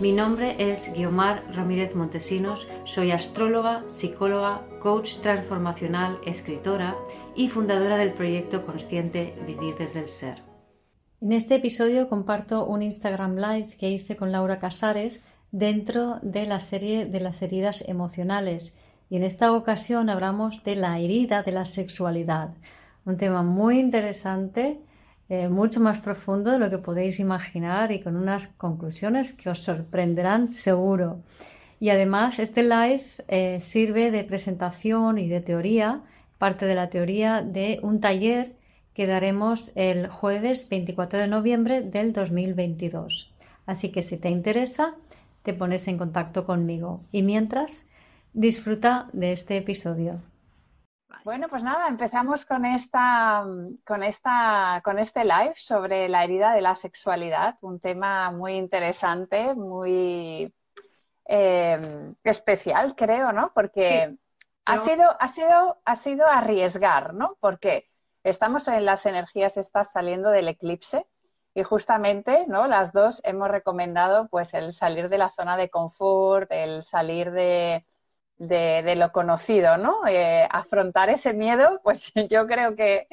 Mi nombre es Guiomar Ramírez Montesinos, soy astróloga, psicóloga, coach transformacional, escritora y fundadora del proyecto consciente Vivir desde el Ser. En este episodio comparto un Instagram Live que hice con Laura Casares dentro de la serie de las heridas emocionales y en esta ocasión hablamos de la herida de la sexualidad, un tema muy interesante eh, mucho más profundo de lo que podéis imaginar y con unas conclusiones que os sorprenderán seguro. Y además este live eh, sirve de presentación y de teoría, parte de la teoría de un taller que daremos el jueves 24 de noviembre del 2022. Así que si te interesa, te pones en contacto conmigo. Y mientras, disfruta de este episodio. Bueno, pues nada, empezamos con esta, con esta, con este live sobre la herida de la sexualidad, un tema muy interesante, muy eh, especial, creo, ¿no? Porque ha sido, ha sido, ha sido arriesgar, ¿no? Porque estamos en las energías estas saliendo del eclipse y justamente, ¿no? Las dos hemos recomendado, pues, el salir de la zona de confort, el salir de de, lo conocido, ¿no? Eh, afrontar ese miedo, pues yo creo que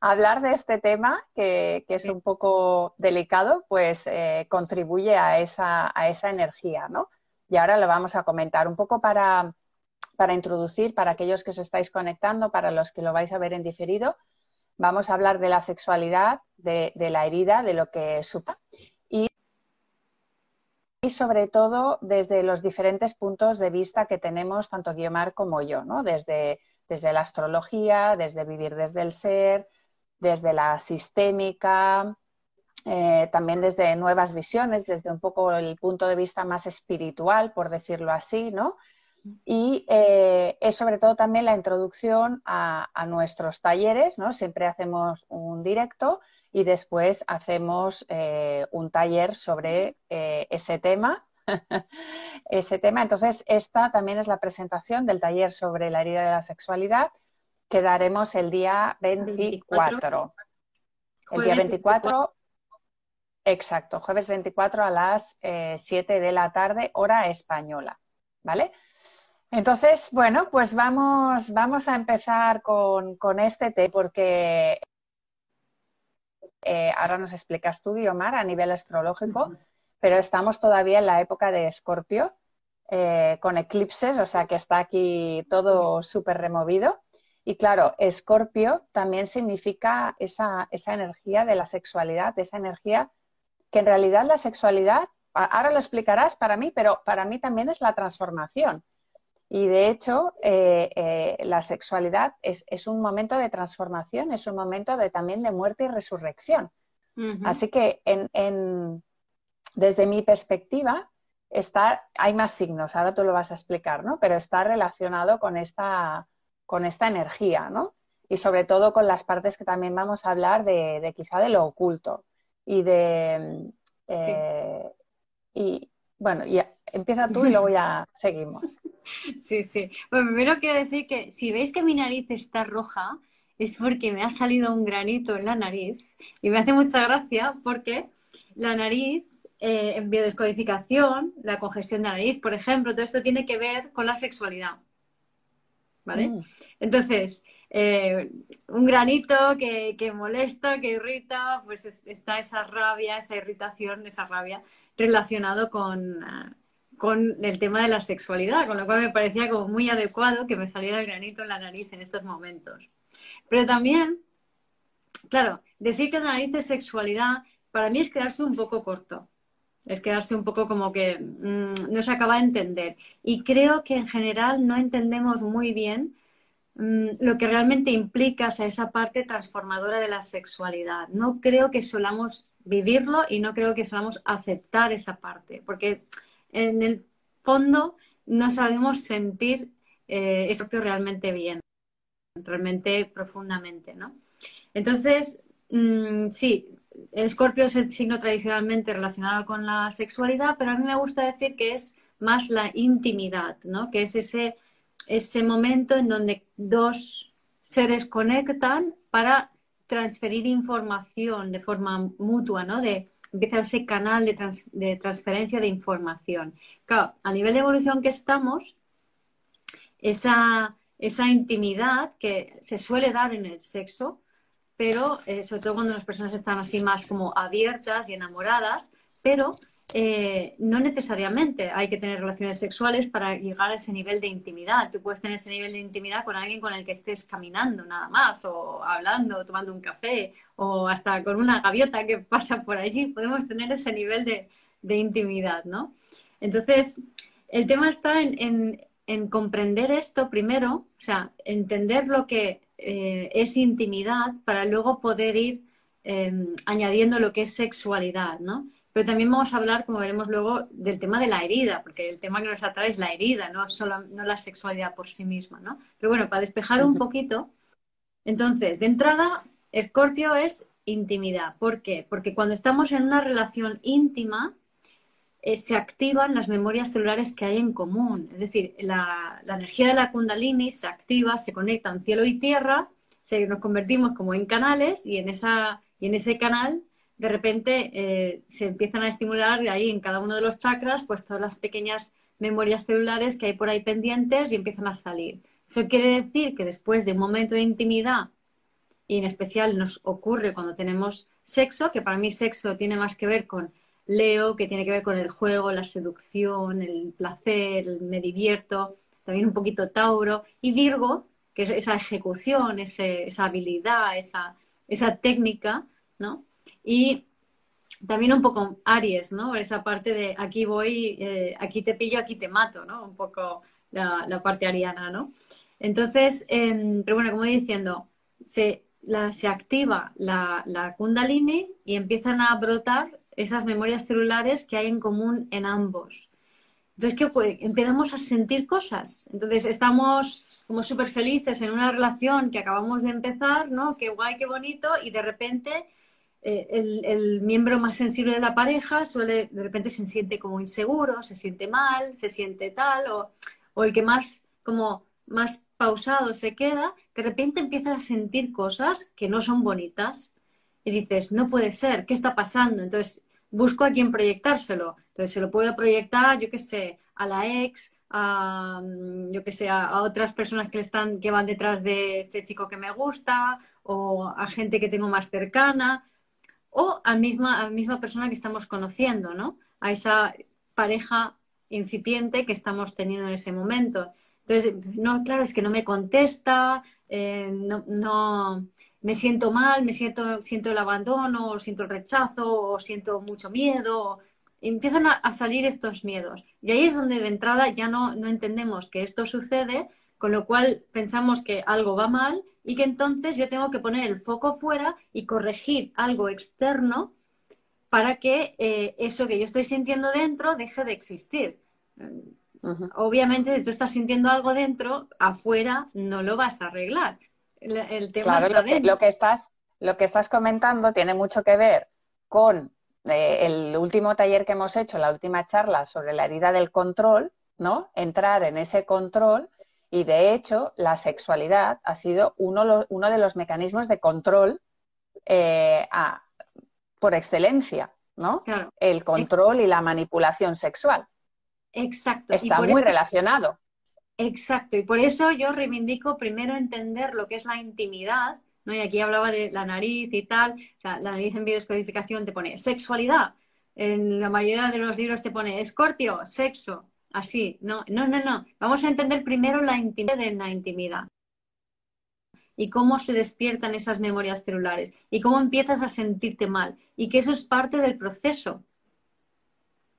hablar de este tema, que, es un poco delicado, pues eh, contribuye a esa, a esa energía, ¿no? Y ahora lo vamos a comentar un poco para, para introducir, para aquellos que os estáis conectando, para los que lo vais a ver en diferido, vamos a hablar de la sexualidad, de, de la herida, de lo que supa y sobre todo desde los diferentes puntos de vista que tenemos tanto Guiomar como yo, ¿no? Desde, desde la astrología, desde vivir desde el ser, desde la sistémica, eh, también desde nuevas visiones, desde un poco el punto de vista más espiritual, por decirlo así, ¿no? Y eh, es sobre todo también la introducción a, a, nuestros talleres, ¿no? Siempre hacemos un directo y después hacemos eh, un taller sobre eh, ese tema. ese tema. Entonces, esta también es la presentación del taller sobre la herida de la sexualidad que daremos el día 24. El día 24, exacto, jueves 24 a las 7 eh, de la tarde, hora española. ¿Vale? Entonces, bueno, pues vamos, vamos a empezar con, con este tema porque eh, ahora nos explicas tú, Guiomar, a nivel astrológico, pero estamos todavía en la época de Escorpio, eh, con eclipses, o sea que está aquí todo súper removido. Y claro, Escorpio también significa esa, esa energía de la sexualidad, esa energía que en realidad la sexualidad, ahora lo explicarás para mí, pero para mí también es la transformación. Y de hecho, eh, eh, la sexualidad es, un momento de transformación, es un momento de, también de muerte y resurrección. Así que en, desde mi perspectiva, está, hay más signos, ahora tú lo vas a explicar, ¿no? Pero está relacionado con esta, con esta energía, ¿no? Y sobre todo con las partes que también vamos a hablar de, quizá de lo oculto y de... Eh, y bueno, ya, empieza tú y luego ya seguimos. Sí, sí. Bueno, primero quiero decir que si veis que mi nariz está roja, es porque me ha salido un granito en la nariz y me hace mucha gracia porque la nariz, eh, en biodescodificación, la congestión de la nariz, por ejemplo, todo esto tiene que ver con la sexualidad. ¿Vale? Mm. Entonces, eh, un granito que, que, molesta, que irrita, pues está esa rabia, esa irritación, esa rabia relacionado con, ah, con el tema de la sexualidad, con lo cual me parecía como muy adecuado que me saliera el granito en la nariz en estos momentos. Pero también, claro, decir que la nariz es sexualidad, para mí es quedarse un poco corto. Es quedarse un poco como que mm, no se acaba de entender. Y creo que en general no entendemos muy bien mm, lo que realmente implica esa parte transformadora de la sexualidad. No creo que solamos vivirlo y no creo que solamos aceptar esa parte. Porque en el fondo no sabemos sentir eh, Escorpio realmente bien, realmente profundamente, ¿no? Entonces, mm, sí, Escorpio es el signo tradicionalmente relacionado con la sexualidad, pero a mí me gusta decir que es más la intimidad, ¿no? Que es ese, ese momento en donde dos seres conectan para transferir información de forma mutua, ¿no? De, empieza ese canal de, transferencia de información. Claro, a nivel de evolución que estamos, esa, esa intimidad que se suele dar en el sexo, pero eh, sobre todo cuando las personas están así más como abiertas y enamoradas, pero eh, no necesariamente hay que tener relaciones sexuales para llegar a ese nivel de intimidad. Tú puedes tener ese nivel de intimidad con alguien con el que estés caminando nada más, o hablando, o tomando un café, o hasta con una gaviota que pasa por allí. Podemos tener ese nivel de, intimidad, ¿no? Entonces, el tema está en, comprender esto primero, o sea, entender lo que eh, es intimidad para luego poder ir em, añadiendo lo que es sexualidad, ¿no? Pero también vamos a hablar, como veremos luego, del tema de la herida, porque el tema que nos atrae es la herida, no solo no la sexualidad por sí misma, ¿no? Pero bueno, para despejar un poquito, entonces, de entrada, Escorpio es intimidad. ¿Por qué? Porque cuando estamos en una relación íntima, eh, se activan las memorias celulares que hay en común. Es decir, la, energía de la kundalini se activa, se conectan cielo y tierra, se, nos convertimos como en canales y en, esa, y en ese canal de repente eh, se empiezan a estimular ahí en cada uno de los chakras, pues todas las pequeñas memorias celulares que hay por ahí pendientes y empiezan a salir. Eso quiere decir que después de un momento de intimidad, y en especial nos ocurre cuando tenemos sexo, que para mí sexo tiene más que ver con Leo, que tiene que ver con el juego, la seducción, el placer, me divierto, también un poquito Tauro, y Virgo, que es esa ejecución, esa habilidad, esa, esa técnica, ¿no? Y también un poco Aries, ¿no? Esa parte de aquí voy, eh, aquí te pillo, aquí te mato, ¿no? Un poco la, parte ariana, ¿no? Entonces, em, pero bueno, como diciendo, se, se activa la, la kundalini y empiezan a brotar esas memorias celulares que hay en común en ambos. Entonces, ¿qué ocurre? Empezamos a sentir cosas. Entonces, estamos como súper felices en una relación que acabamos de empezar, ¿no? Qué guay, qué bonito, y de repente eh, el, miembro más sensible de la pareja suele, de repente se siente como inseguro, se siente mal, se siente tal, o, o el que más, como más pausado se queda, de repente empieza a sentir cosas que no son bonitas y dices, no puede ser, ¿qué está pasando? Entonces busco a quien proyectárselo. Entonces se lo puedo proyectar, yo qué sé, a la ex, a, mm, yo que sé, a, otras personas que están, que van detrás de este chico que me gusta, o a gente que tengo más cercana o a, misma, a misma persona que estamos conociendo, ¿no? A esa pareja incipiente que estamos teniendo en ese momento. Entonces, no, claro, es que no me contesta, eh, no, no, me siento mal, me siento, siento el abandono, o siento el rechazo, o siento mucho miedo. Empiezan a, a, salir estos miedos. Y ahí es donde de entrada ya no, no entendemos que esto sucede, con lo cual pensamos que algo va mal y que entonces yo tengo que poner el foco fuera y corregir algo externo para que eh, eso que yo estoy sintiendo dentro deje de existir. Obviamente, si tú estás sintiendo algo dentro, afuera no lo vas a arreglar. El, tema claro, lo, que, estás, lo que estás comentando tiene mucho que ver con eh, el último taller que hemos hecho, la última charla sobre la herida del control, ¿no? Entrar en ese control y de hecho, la sexualidad ha sido uno, uno de los mecanismos de control eh, por excelencia, ¿no? El control y la manipulación sexual. Exacto. Está muy relacionado. Exacto. Y por eso yo reivindico primero entender lo que es la intimidad, ¿no? Y aquí hablaba de la nariz y tal. O sea, la nariz en biodescodificación te pone sexualidad. En la mayoría de los libros te pone escorpio, sexo así. No, no, no, no. Vamos a entender primero la intimidad la intimidad y cómo se despiertan esas memorias celulares y cómo empiezas a sentirte mal y que eso es parte del proceso.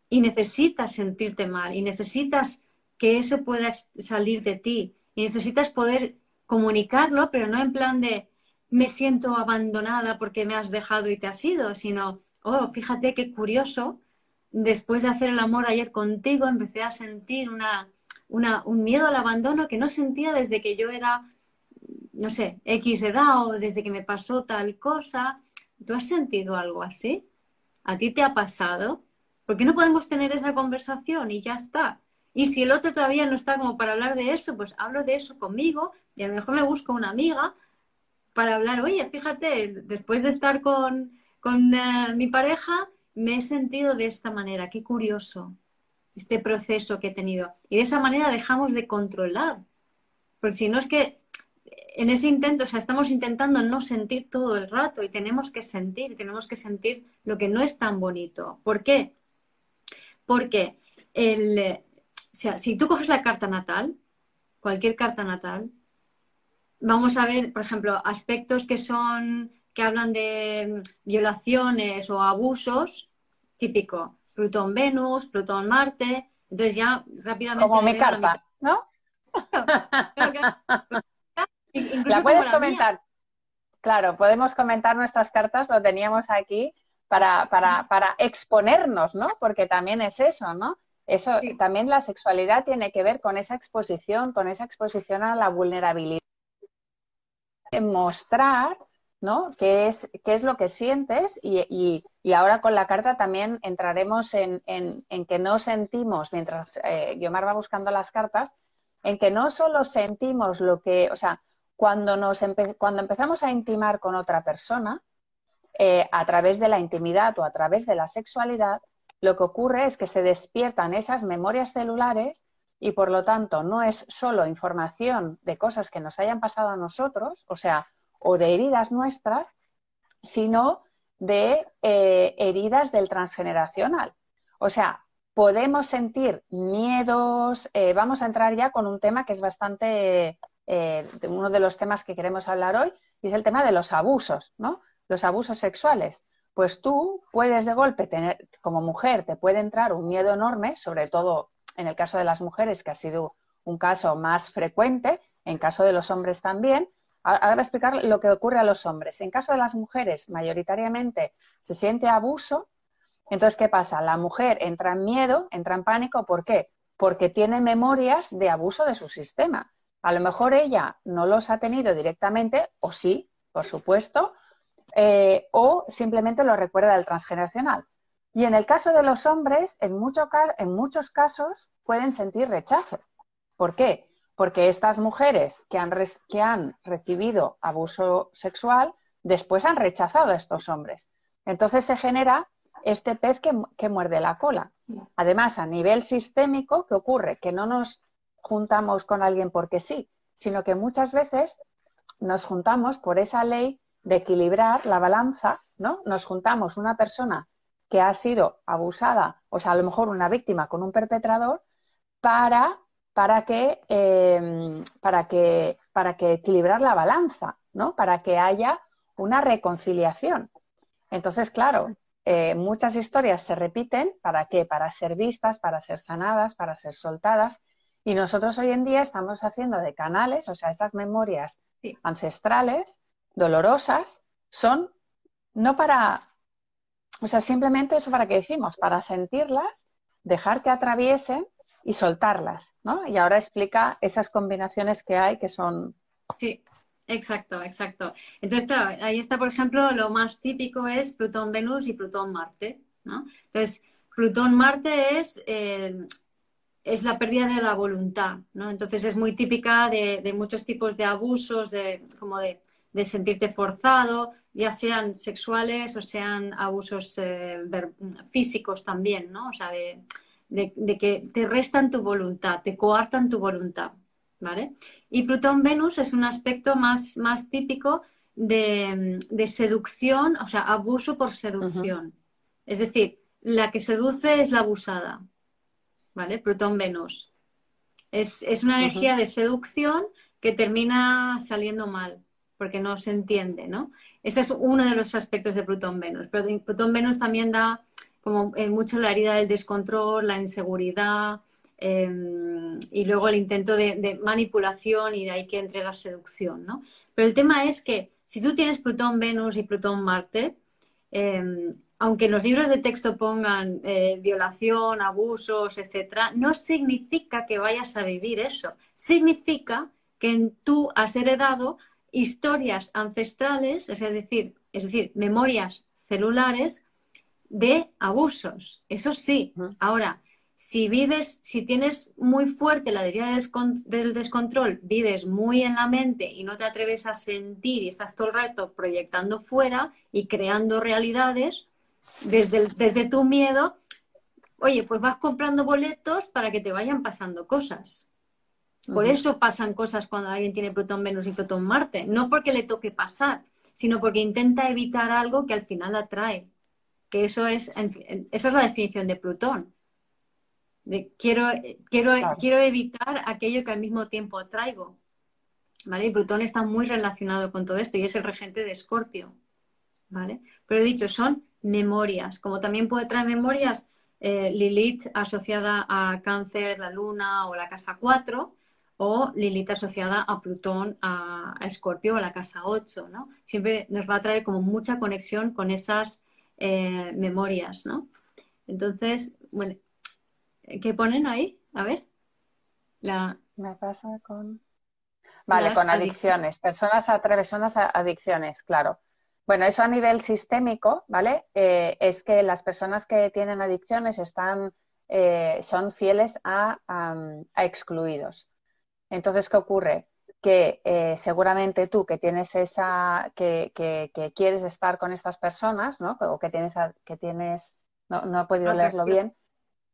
Y necesitas sentirte mal y necesitas que eso pueda salir de ti y necesitas poder comunicarlo, pero no en plan de me siento abandonada porque me has dejado y te has ido, sino, oh, fíjate qué curioso, después de hacer el amor ayer contigo, empecé a sentir una, un miedo al abandono que no sentía desde que yo era, no sé, X edad o desde que me pasó tal cosa. ¿Tú has sentido algo así? ¿A ti te ha pasado? ¿Por qué no podemos tener esa conversación y ya está? Y si el otro todavía no está como para hablar de eso, pues hablo de eso conmigo y a lo mejor me busco una amiga para hablar, oye, fíjate, después de estar con, con eh, mi pareja, me he sentido de esta manera, qué curioso este proceso que he tenido. Y de esa manera dejamos de controlar. Porque si no es que en ese intento, o sea, estamos intentando no sentir todo el rato y tenemos que sentir, tenemos que sentir lo que no es tan bonito. ¿Por qué? Porque el, o sea, si tú coges la carta natal, cualquier carta natal, vamos a ver, por ejemplo, aspectos que son, que hablan de violaciones o abusos, típico, Plutón Venus, Plutón Marte, entonces ya rápidamente... Como mi carta, ¿no? la puedes comentar. Claro, podemos comentar nuestras cartas, lo teníamos aquí para, para, para exponernos, ¿no? Porque también es eso, ¿no? Eso también la sexualidad tiene que ver con esa exposición, con esa exposición a la vulnerabilidad. Mostrar, ¿no? ¿Qué es, qué es lo que sientes? Y, ahora con la carta también entraremos en, que no sentimos, mientras eh, va buscando las cartas, en que no solo sentimos lo que, o sea, cuando, nos cuando empezamos a intimar con otra persona, eh, a través de la intimidad o a través de la sexualidad, lo que ocurre es que se despiertan esas memorias celulares y por lo tanto no es solo información de cosas que nos hayan pasado a nosotros, o sea, o de heridas nuestras, sino de eh, heridas del transgeneracional. O sea, podemos sentir miedos, eh, vamos a entrar ya con un tema que es bastante, eh, uno de los temas que queremos hablar hoy, y es el tema de los abusos, ¿no? Los abusos sexuales pues tú puedes de golpe tener, como mujer, te puede entrar un miedo enorme, sobre todo en el caso de las mujeres, que ha sido un caso más frecuente, en caso de los hombres también. Ahora voy a explicar lo que ocurre a los hombres. En caso de las mujeres, mayoritariamente se siente abuso. Entonces, ¿qué pasa? La mujer entra en miedo, entra en pánico. ¿Por qué? Porque tiene memorias de abuso de su sistema. A lo mejor ella no los ha tenido directamente, o sí, por supuesto, eh, o simplemente lo recuerda el transgeneracional. Y en el caso de los hombres, en, en muchos casos pueden sentir rechazo. ¿Por qué? Porque estas mujeres que han, que han recibido abuso sexual después han rechazado a estos hombres. Entonces se genera este pez que, que, muerde la cola. Además, a nivel sistémico, ¿qué ocurre? Que no nos juntamos con alguien porque sí, sino que muchas veces nos juntamos por esa ley de equilibrar la balanza, ¿no? Nos juntamos una persona que ha sido abusada, o sea, a lo mejor una víctima con un perpetrador, para, para, que, em, para, que, para que equilibrar la balanza, ¿no? Para que haya una reconciliación. Entonces, claro, eh, muchas historias se repiten, ¿para qué? Para ser vistas, para ser sanadas, para ser soltadas. Y nosotros hoy en día estamos haciendo de canales, o sea, esas memorias ancestrales, dolorosas son no para, o sea, simplemente eso para que decimos, para sentirlas, dejar que atraviesen y soltarlas, ¿no? Y ahora explica esas combinaciones que hay que son... Sí, exacto, exacto. Entonces, claro, ahí está, por ejemplo, lo más típico es Plutón-Venus y Plutón-Marte, ¿no? Entonces, Plutón-Marte es... Eh, es la pérdida de la voluntad, ¿no? Entonces es muy típica de, muchos tipos de abusos, de, como de de sentirte forzado, ya sean sexuales o sean abusos eh, físicos también, ¿no? O sea, de, que te restan tu voluntad, te coartan tu voluntad, ¿vale? Y Plutón-Venus es un aspecto más, más típico de, seducción, o sea, abuso por seducción. Es decir, la que seduce es la abusada, ¿vale? Plutón-Venus. Es, una energía de seducción que termina saliendo mal porque no se entiende, ¿no? Ese es uno de los aspectos de Plutón-Venus. Pero Plutón-Venus también da como eh, mucho la herida del descontrol, la inseguridad em, y luego el intento de, manipulación y de ahí que entre la seducción, ¿no? Pero el tema es que si tú tienes Plutón-Venus y Plutón-Marte, em, aunque los libros de texto pongan eh, violación, abusos, etcétera, no significa que vayas a vivir eso. Significa que tú has heredado historias ancestrales, es decir, es decir, memorias celulares de abusos. Eso sí. Ahora, si vives, si tienes muy fuerte la herida del descontrol, vives muy en la mente y no te atreves a sentir y estás todo el rato proyectando fuera y creando realidades, desde, desde tu miedo, oye, pues vas comprando boletos para que te vayan pasando cosas. Por eso pasan cosas cuando alguien tiene Plutón, Venus y Plutón, Marte. No porque le toque pasar, sino porque intenta evitar algo que al final atrae. Que eso es, esa es la definición de Plutón. quiero, quiero, quiero evitar aquello que al mismo tiempo atraigo. ¿Vale? Y Plutón está muy relacionado con todo esto y es el regente de Escorpio. ¿Vale? Pero he dicho, son memorias, como también puede traer memorias eh, Lilith asociada a Cáncer, la Luna o la casa 4, o Lilith asociada a Plutón, a, Escorpio o la casa 8, ¿no? Siempre nos va a traer como mucha conexión con esas eh, memorias, ¿no? Entonces, bueno, ¿qué ponen ahí? A ver. La... Me pasa con... Vale, con adicciones. Personas a personas a adicciones, claro. Bueno, eso a nivel sistémico, ¿vale? Eh, es que las personas que tienen adicciones están, eh, son fieles a, excluidos. Entonces, ¿qué ocurre? Que eh, seguramente tú que tienes esa, que, quieres estar con estas personas, ¿no? O que tienes, que tienes no, no he podido leerlo bien,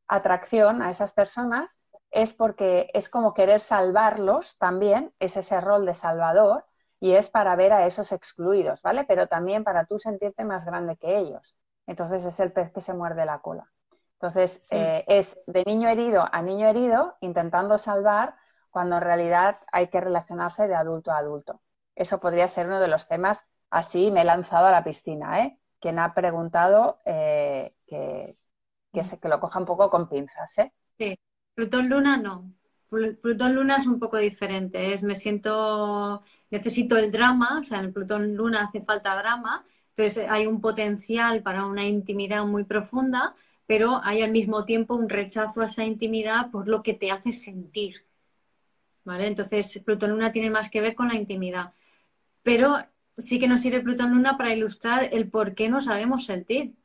atracción a esas personas, es porque es como querer salvarlos también, es ese rol de salvador, y es para ver a esos excluidos, ¿vale? Pero también para tú sentirte más grande que ellos. Entonces es el pez que se muerde la cola. Entonces eh, es de niño herido a niño herido intentando salvar cuando en realidad hay que relacionarse de adulto a adulto. Eso podría ser uno de los temas. Así me he lanzado a la piscina, ¿eh? Quien ha preguntado eh, que, que, se, lo coja un poco con pinzas, ¿eh? Sí, Plutón Luna no. Plutón Luna es un poco diferente. Es me siento, necesito el drama, o sea, en Plutón Luna hace falta drama. Entonces hay un potencial para una intimidad muy profunda, pero hay al mismo tiempo un rechazo a esa intimidad por lo que te hace sentir. ¿Vale? Entonces Plutón Luna tiene más que ver con la intimidad. Pero sí que nos sirve Plutón Luna para ilustrar el por qué no sabemos sentir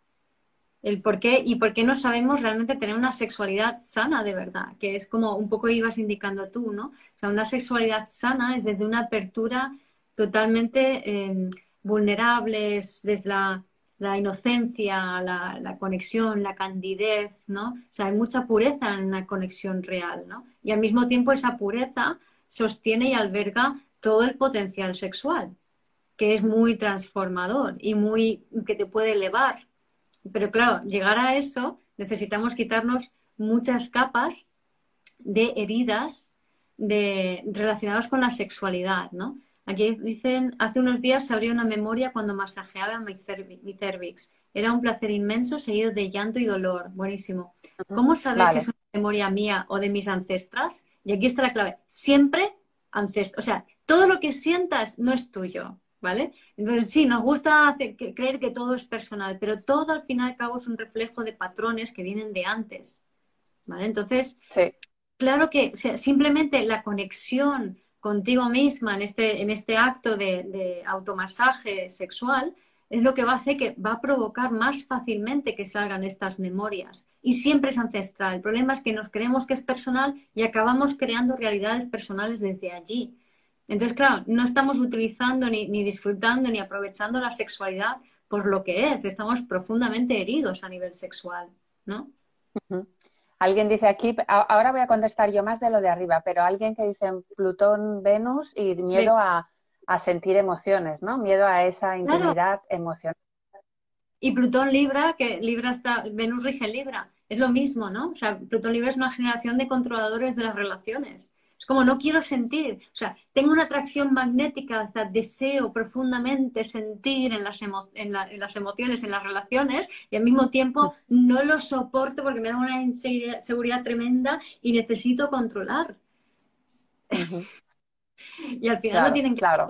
el por qué y por qué no sabemos realmente tener una sexualidad sana de verdad, que es como un poco ibas indicando tú, ¿no? O sea, una sexualidad sana es desde una apertura totalmente em, vulnerable, es desde la, inocencia, la, conexión, la candidez, ¿no? O sea, hay mucha pureza en una conexión real, ¿no? Y al mismo tiempo esa pureza sostiene y alberga todo el potencial sexual, que es muy transformador y muy que te puede elevar pero claro, llegar a eso necesitamos quitarnos muchas capas de heridas de, relacionadas con la sexualidad, ¿no? Aquí dicen, hace unos días se abrió una memoria cuando masajeaba mi, cervix. Era un placer inmenso seguido de llanto y dolor. Buenísimo. ¿Cómo sabes si es una memoria mía o de mis ancestras? Y aquí está la clave. Siempre ancestros. O sea, todo lo que sientas no es tuyo. ¿vale? Entonces, sí, nos gusta creer que todo es personal, pero todo al final y al cabo es un reflejo de patrones que vienen de antes, ¿vale? Entonces, claro que simplemente la conexión contigo misma en este, en este acto de, automasaje sexual es lo que va a hacer que va a provocar más fácilmente que salgan estas memorias. Y siempre es ancestral. El problema es que nos creemos que es personal y acabamos creando realidades personales desde allí. Entonces, claro, no estamos utilizando ni, disfrutando ni aprovechando la sexualidad por lo que es. Estamos profundamente heridos a nivel sexual, ¿no? Alguien dice aquí, ahora voy a contestar yo más de lo de arriba, pero alguien que dice Plutón, Venus y miedo a, sentir emociones, ¿no? Miedo a esa intimidad emocional. Y Plutón Libra, que Libra está, Venus rige Libra, es lo mismo, ¿no? O sea, Plutón Libra es una generación de controladores de las relaciones. Es como no quiero sentir, o sea, tengo una atracción magnética, o sea, deseo profundamente sentir en las, en, las emociones, en las relaciones, y al mismo tiempo no lo soporto porque me da una inseguridad tremenda y necesito controlar. y al final lo tienen que claro.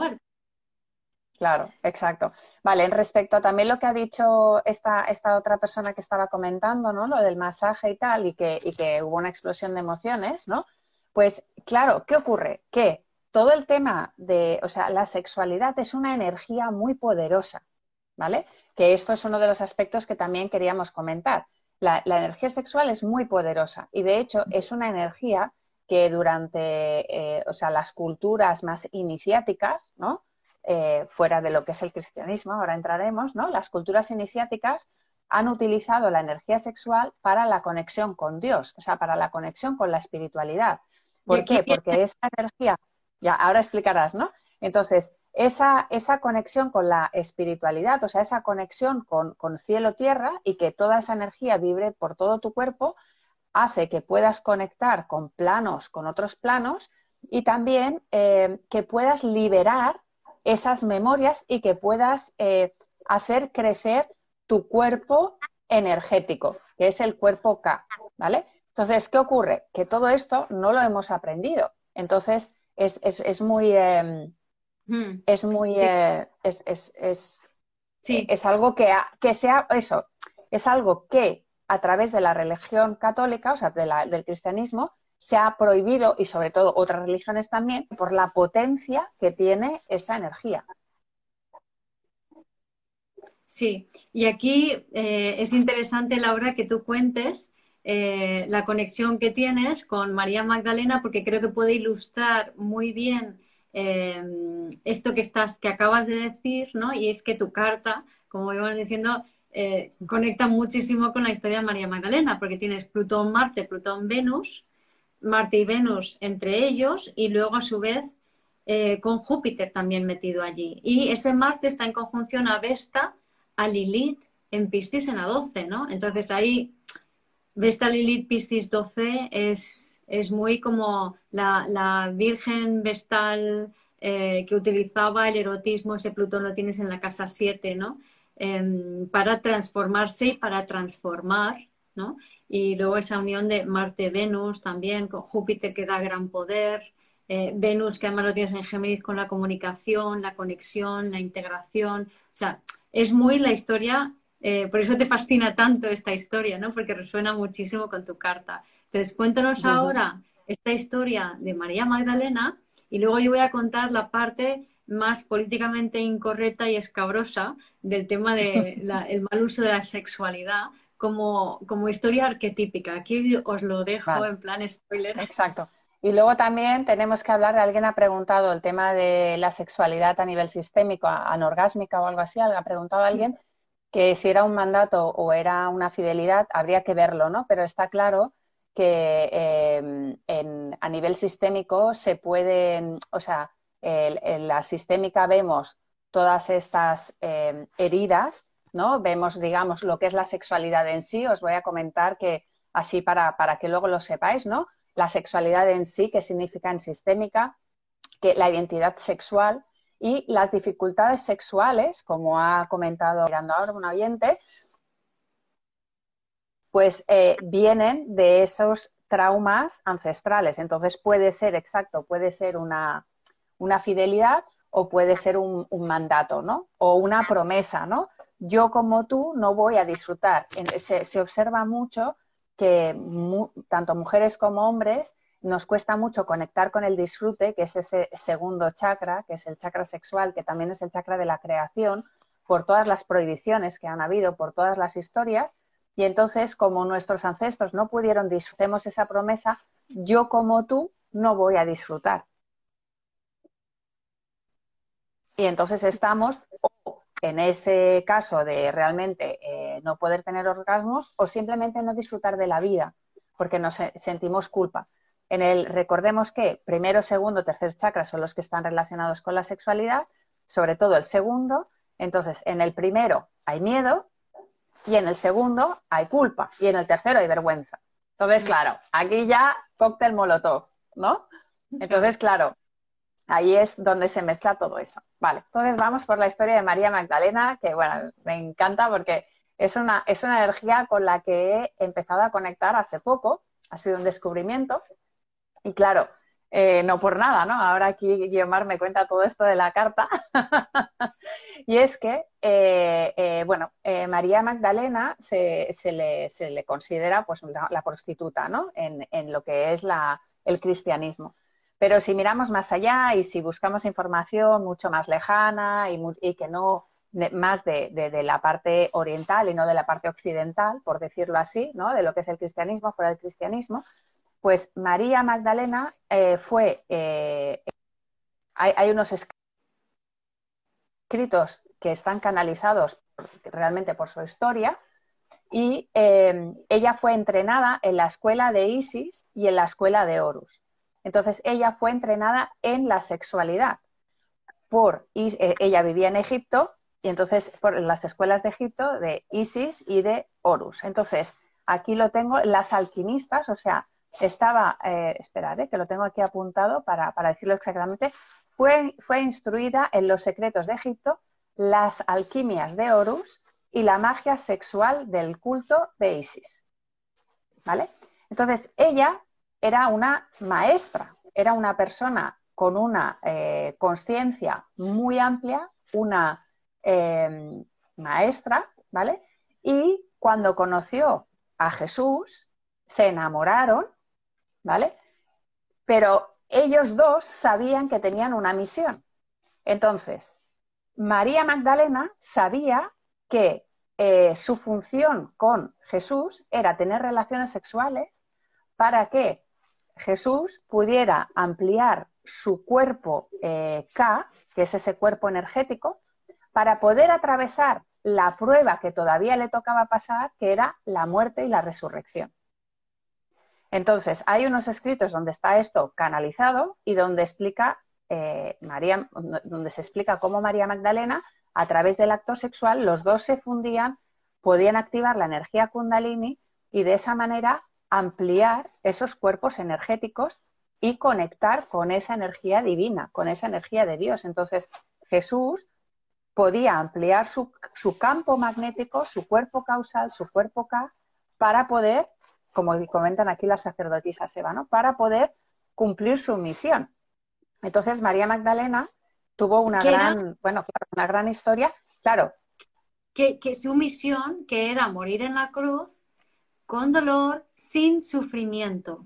Claro, exacto. Vale, respecto a también lo que ha dicho esta, esta otra persona que estaba comentando, ¿no? Lo del masaje y tal, y que, y que hubo una explosión de emociones, ¿no? Pues claro, ¿qué ocurre? Que todo el tema de, o sea, la sexualidad es una energía muy poderosa, ¿vale? Que esto es uno de los aspectos que también queríamos comentar. La, la energía sexual es muy poderosa y de hecho es una energía que durante, eh, o sea, las culturas más iniciáticas, ¿no? Eh, fuera de lo que es el cristianismo, ahora entraremos, ¿no? Las culturas iniciáticas han utilizado la energía sexual para la conexión con Dios, o sea, para la conexión con la espiritualidad. ¿Por qué? Porque esa energía, ya ahora explicarás, ¿no? Entonces, esa, esa conexión con la espiritualidad, o sea, esa conexión con, cielo-tierra y que toda esa energía vibre por todo tu cuerpo, hace que puedas conectar con planos, con otros planos, y también eh, que puedas liberar esas memorias y que puedas eh, hacer crecer tu cuerpo energético, que es el cuerpo K, ¿vale? Entonces, ¿qué ocurre? Que todo esto no lo hemos aprendido. Entonces, es, muy... es muy... Em, hmm. eh, es, es, sí. es, algo que, que sea eso, es algo que a través de la religión católica, o sea, del cristianismo, se ha prohibido, y sobre todo otras religiones también, por la potencia que tiene esa energía. Sí, y aquí eh, es interesante, Laura, que tú cuentes eh, la conexión que tienes con María Magdalena, porque creo que puede ilustrar muy bien eh, esto que estás, que acabas de decir, ¿no? Y es que tu carta, como íbamos diciendo, conecta muchísimo con la historia de María Magdalena, porque tienes Plutón, Marte, Plutón, Venus, Marte y Venus entre ellos y luego a su vez eh, con Júpiter también metido allí. Y ese Marte está en conjunción a Vesta, a Lilith en Piscis en la 12, ¿no? Entonces ahí Vesta, Lilith, Piscis 12 es, es muy como la, Virgen Vestal eh, que utilizaba el erotismo, ese Plutón lo tienes en la casa 7, ¿no? Em, para transformarse y para transformar, ¿no? y luego esa unión de Marte-Venus también, con Júpiter que da gran poder, eh, Venus que además lo tienes en Géminis con la comunicación, la conexión, la integración, o sea, es muy la historia, eh, por eso te fascina tanto esta historia, ¿no? Porque resuena muchísimo con tu carta. Entonces, cuéntanos ahora esta historia de María Magdalena y luego yo voy a contar la parte más políticamente incorrecta y escabrosa del tema del mal uso de la sexualidad, como, como historia arquetípica. Aquí os lo dejo en plan spoiler. Exacto. Y luego también tenemos que hablar, alguien ha preguntado el tema de la sexualidad a nivel sistémico, anorgásmica o algo así, ha preguntado a alguien que si era un mandato o era una fidelidad, habría que verlo, ¿no? Pero está claro que em, en, a nivel sistémico se pueden, o sea, en la sistémica vemos todas estas em, heridas ¿no? Vemos, digamos, lo que es la sexualidad en sí. Os voy a comentar que así para, para que luego lo sepáis, ¿no? La sexualidad en sí, que significa en sistémica, que la identidad sexual y las dificultades sexuales, como ha comentado mirando ahora un oyente, pues eh, vienen de esos traumas ancestrales. Entonces puede ser, exacto, puede ser una, una fidelidad o puede ser un, un, mandato, ¿no? O una promesa, ¿no? yo como tú no voy a disfrutar. Se, observa mucho que tanto mujeres como hombres nos cuesta mucho conectar con el disfrute, que es ese segundo chakra, que es el chakra sexual, que también es el chakra de la creación, por todas las prohibiciones que han habido, por todas las historias. Y entonces, como nuestros ancestros no pudieron disfrutar esa promesa, yo como tú no voy a disfrutar. Y entonces estamos en ese caso de realmente eh, no poder tener orgasmos o simplemente no disfrutar de la vida porque nos sentimos culpa. En el recordemos que primero, segundo, tercer chakra son los que están relacionados con la sexualidad, sobre todo el segundo. Entonces, en el primero hay miedo y en el segundo hay culpa y en el tercero hay vergüenza. Entonces, claro, aquí ya cóctel molotov, ¿no? Entonces, claro, Ahí es donde se mezcla todo eso. Vale, entonces vamos por la historia de María Magdalena, que bueno, me encanta porque es una, es una energía con la que he empezado a conectar hace poco, ha sido un descubrimiento. Y claro, eh, no por nada, ¿no? Ahora aquí Guiomar me cuenta todo esto de la carta. y es que, eh, eh, bueno, María Magdalena se, le, considera pues la, prostituta, ¿no? En, lo que es el cristianismo. Pero si miramos más allá y si buscamos información mucho más lejana y, que no más de, la parte oriental y no de la parte occidental, por decirlo así, ¿no? de lo que es el cristianismo, fuera del cristianismo, pues María Magdalena eh, fue, eh, hay, unos escritos que están canalizados realmente por su historia y eh, ella fue entrenada en la escuela de Isis y en la escuela de Horus. Entonces ella fue entrenada en la sexualidad. Por, ella vivía en Egipto y entonces por las escuelas de Egipto de Isis y de Horus. Entonces aquí lo tengo, las alquimistas, o sea, estaba, eh, esperar, eh, que lo tengo aquí apuntado para, decirlo exactamente, fue, fue, instruida en los secretos de Egipto, las alquimias de Horus y la magia sexual del culto de Isis. ¿Vale? Entonces, ella era una maestra, era una persona con una eh, conciencia muy amplia, una em, maestra, ¿vale? Y cuando conoció a Jesús, se enamoraron ¿vale? Pero ellos dos sabían que tenían una misión. Entonces, María Magdalena sabía que eh, su función con Jesús era tener relaciones sexuales para que Jesús pudiera ampliar su cuerpo eh, K, que es ese cuerpo energético, para poder atravesar la prueba que todavía le tocaba pasar, que era la muerte y la resurrección. Entonces, hay unos escritos donde está esto canalizado y donde explica eh, María, donde se explica cómo María Magdalena, a través del acto sexual, los dos se fundían, podían activar la energía kundalini y de esa manera ampliar esos cuerpos energéticos y conectar con esa energía divina, con esa energía de Dios. Entonces, Jesús podía ampliar su, su campo magnético, su cuerpo causal, su cuerpo K, para poder como comentan aquí las sacerdotisas Eva, ¿no? Para poder cumplir su misión. Entonces, María Magdalena tuvo una gran, bueno, una gran historia, claro. Que, su misión, que era morir en la cruz, con dolor, sin sufrimiento.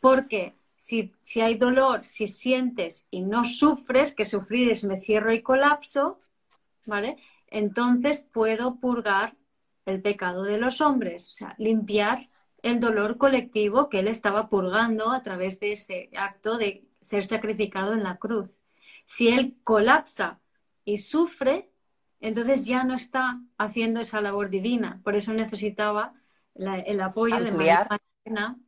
Porque si, si hay dolor, si sientes y no sufres, que sufrir es me cierro y colapso, ¿vale? Entonces puedo purgar el pecado de los hombres, o sea, limpiar el dolor colectivo que él estaba purgando a través de ese acto de ser sacrificado en la cruz. Si él colapsa y sufre, entonces ya no está haciendo esa labor divina. Por eso necesitaba el apoyo de María Magdalena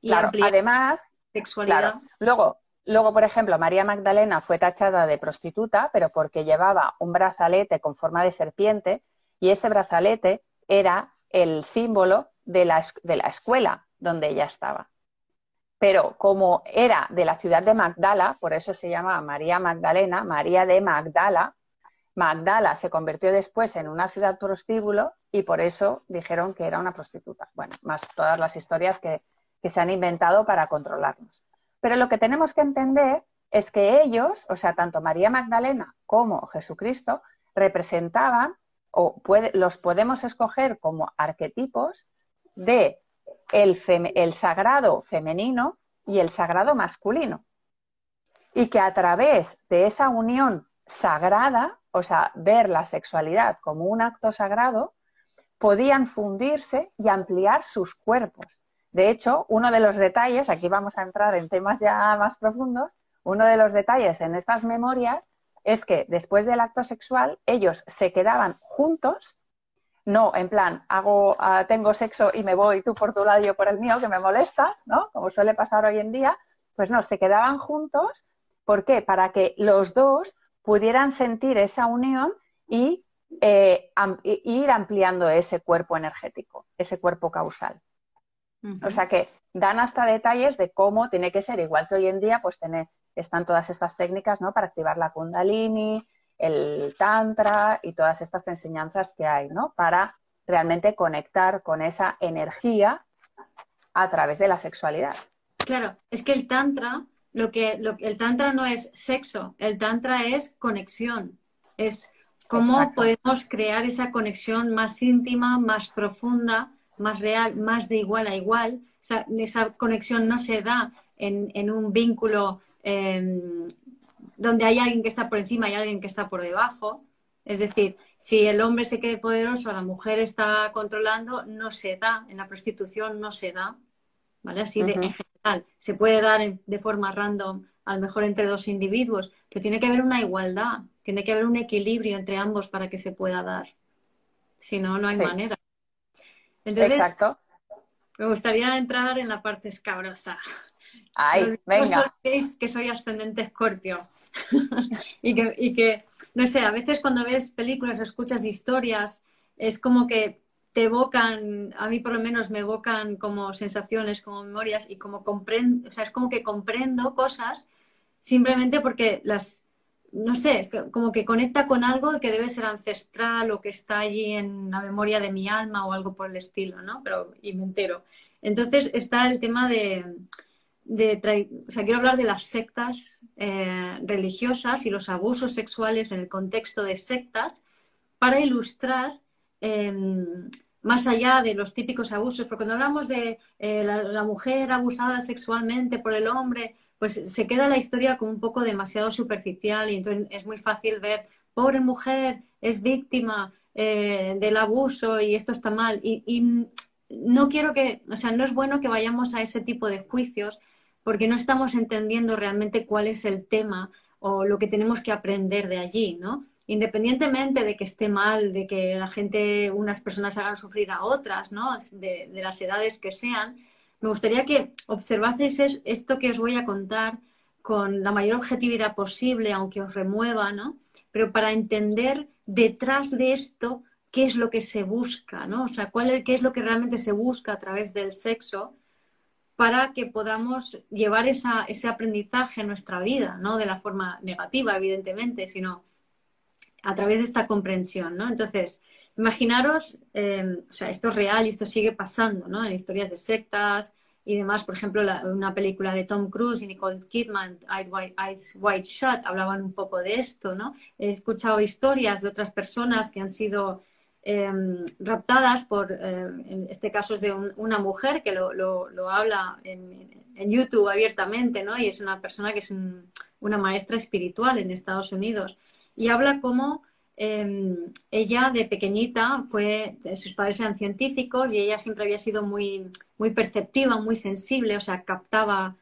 y además, sexualidad. Luego, luego, por ejemplo, María Magdalena fue tachada de prostituta, pero porque llevaba un brazalete con forma de serpiente y ese brazalete era el símbolo de la, de la escuela donde ella estaba. Pero como era de la ciudad de Magdala, por eso se llama María Magdalena, María de Magdala, Magdala se convirtió después en una ciudad prostíbulo y por eso dijeron que era una prostituta. Bueno, más todas las historias que, que se han inventado para controlarnos. Pero lo que tenemos que entender es que ellos, o sea, tanto María Magdalena como Jesucristo, representaban o los podemos escoger como arquetipos de el, sagrado femenino y el sagrado masculino. Y que a través de esa unión sagrada, o sea, ver la sexualidad como un acto sagrado, podían fundirse y ampliar sus cuerpos. De hecho, uno de los detalles, aquí vamos a entrar en temas ya más profundos, uno de los detalles en estas memorias es que después del acto sexual ellos se quedaban juntos, no en plan, hago, ah, tengo sexo y me voy tú por tu lado y yo por el mío, que me molestas, ¿no? Como suele pasar hoy en día, pues no, se quedaban juntos. ¿Por qué? Para que los dos pudieran sentir esa unión y eh, ir ampliando ese cuerpo energético, ese cuerpo causal. O sea que dan hasta detalles de cómo tiene que ser, igual que hoy en día, pues tener, están todas estas técnicas ¿no? para activar la kundalini, el tantra y todas estas enseñanzas que hay, ¿no? Para realmente conectar con esa energía a través de la sexualidad. Claro, es que el tantra, lo que, lo, el tantra no es sexo, el tantra es conexión, es cómo podemos crear esa conexión más íntima, más profunda, más real, más de igual a igual. esa conexión no se da en, un vínculo em, donde hay alguien que está por encima y alguien que está por debajo. Es decir, si el hombre se quede poderoso, la mujer está controlando, no se da, en la prostitución no se da, ¿vale? Así de, en general, se puede dar de forma random, a lo mejor entre dos individuos, pero tiene que haber una igualdad, tiene que haber un equilibrio entre ambos para que se pueda dar. Si no, no hay manera. Entonces, Exacto. me gustaría entrar en la parte escabrosa. Ay, venga. que soy ascendente escorpio. y, que, y que, no sé, a veces cuando ves películas o escuchas historias, es como que te evocan, a mí por lo menos me evocan como sensaciones, como memorias y como comprendo, o sea, es como que comprendo cosas simplemente porque las, no sé, es como que conecta con algo que debe ser ancestral o que está allí en la memoria de mi alma o algo por el estilo, ¿no? Pero, y me entero. Entonces está el tema de, de o sea, quiero hablar de las sectas eh, religiosas y los abusos sexuales en el contexto de sectas para ilustrar em, más allá de los típicos abusos, porque cuando hablamos de eh, la, mujer abusada sexualmente por el hombre, pues se queda la historia como un poco demasiado superficial y entonces es muy fácil ver, pobre mujer, es víctima eh, del abuso y esto está mal. y no quiero que, o sea, no es bueno que vayamos a ese tipo de juicios porque no estamos entendiendo realmente cuál es el tema o lo que tenemos que aprender de allí, ¿no? Independientemente de que esté mal, de que la gente, unas personas hagan sufrir a otras, ¿no? De, las edades que sean, me gustaría que observaseis esto que os voy a contar con la mayor objetividad posible, aunque os remueva, ¿no? Pero para entender detrás de esto qué es lo que se busca, ¿no? O sea, qué es lo que realmente se busca a través del sexo para que podamos llevar ese aprendizaje a nuestra vida, no de la forma negativa, evidentemente, sino a través de esta comprensión, ¿no? Entonces, imaginaros, em, o sea, esto es real y esto sigue pasando, ¿no? En historias de sectas y demás, por ejemplo, una película de Tom Cruise y Nicole Kidman, Eyes White Shut, hablaban un poco de esto, ¿no? He escuchado historias de otras personas que han sido Em, raptadas por, em, en este caso es de una mujer que lo, lo, habla en, YouTube abiertamente, ¿no? Y es una persona que es una maestra espiritual en Estados Unidos. Y habla cómo em, ella de pequeñita fue, sus padres eran científicos y ella siempre había sido muy, muy perceptiva, muy sensible, o sea, captaba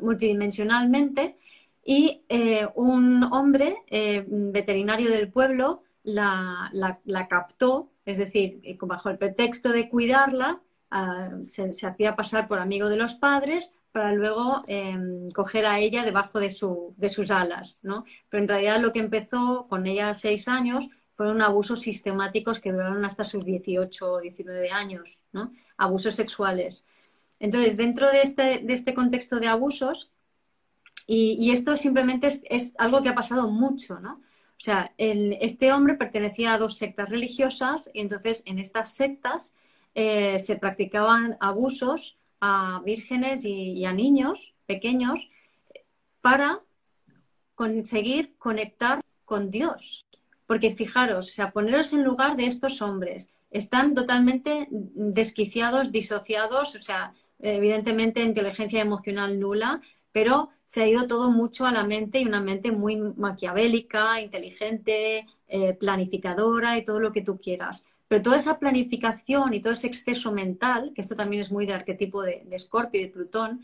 multidimensionalmente. Y eh, un hombre eh, veterinario del pueblo la, captó, es decir, eh, bajo el pretexto de cuidarla, ah, se, hacía pasar por amigo de los padres para luego em, coger a ella debajo de, su, de sus alas, ¿no? Pero en realidad lo que empezó con ella a seis años fueron abusos sistemáticos que duraron hasta sus 18 o 19 años, ¿no? Abusos sexuales. Entonces, dentro de este, este contexto de abusos, y, esto simplemente es, es, algo que ha pasado mucho, ¿no? O sea, este hombre pertenecía a dos sectas religiosas y entonces en estas sectas eh, se practicaban abusos a vírgenes y, a niños pequeños para conseguir conectar con Dios. Porque fijaros, o sea, poneros en lugar de estos hombres. Están totalmente desquiciados, disociados, o sea, evidentemente inteligencia emocional nula, pero se ha ido todo mucho a la mente y una mente muy maquiavélica, inteligente, eh, planificadora y todo lo que tú quieras. Pero toda esa planificación y todo ese exceso mental, que esto también es muy de arquetipo de, Escorpio y de Plutón,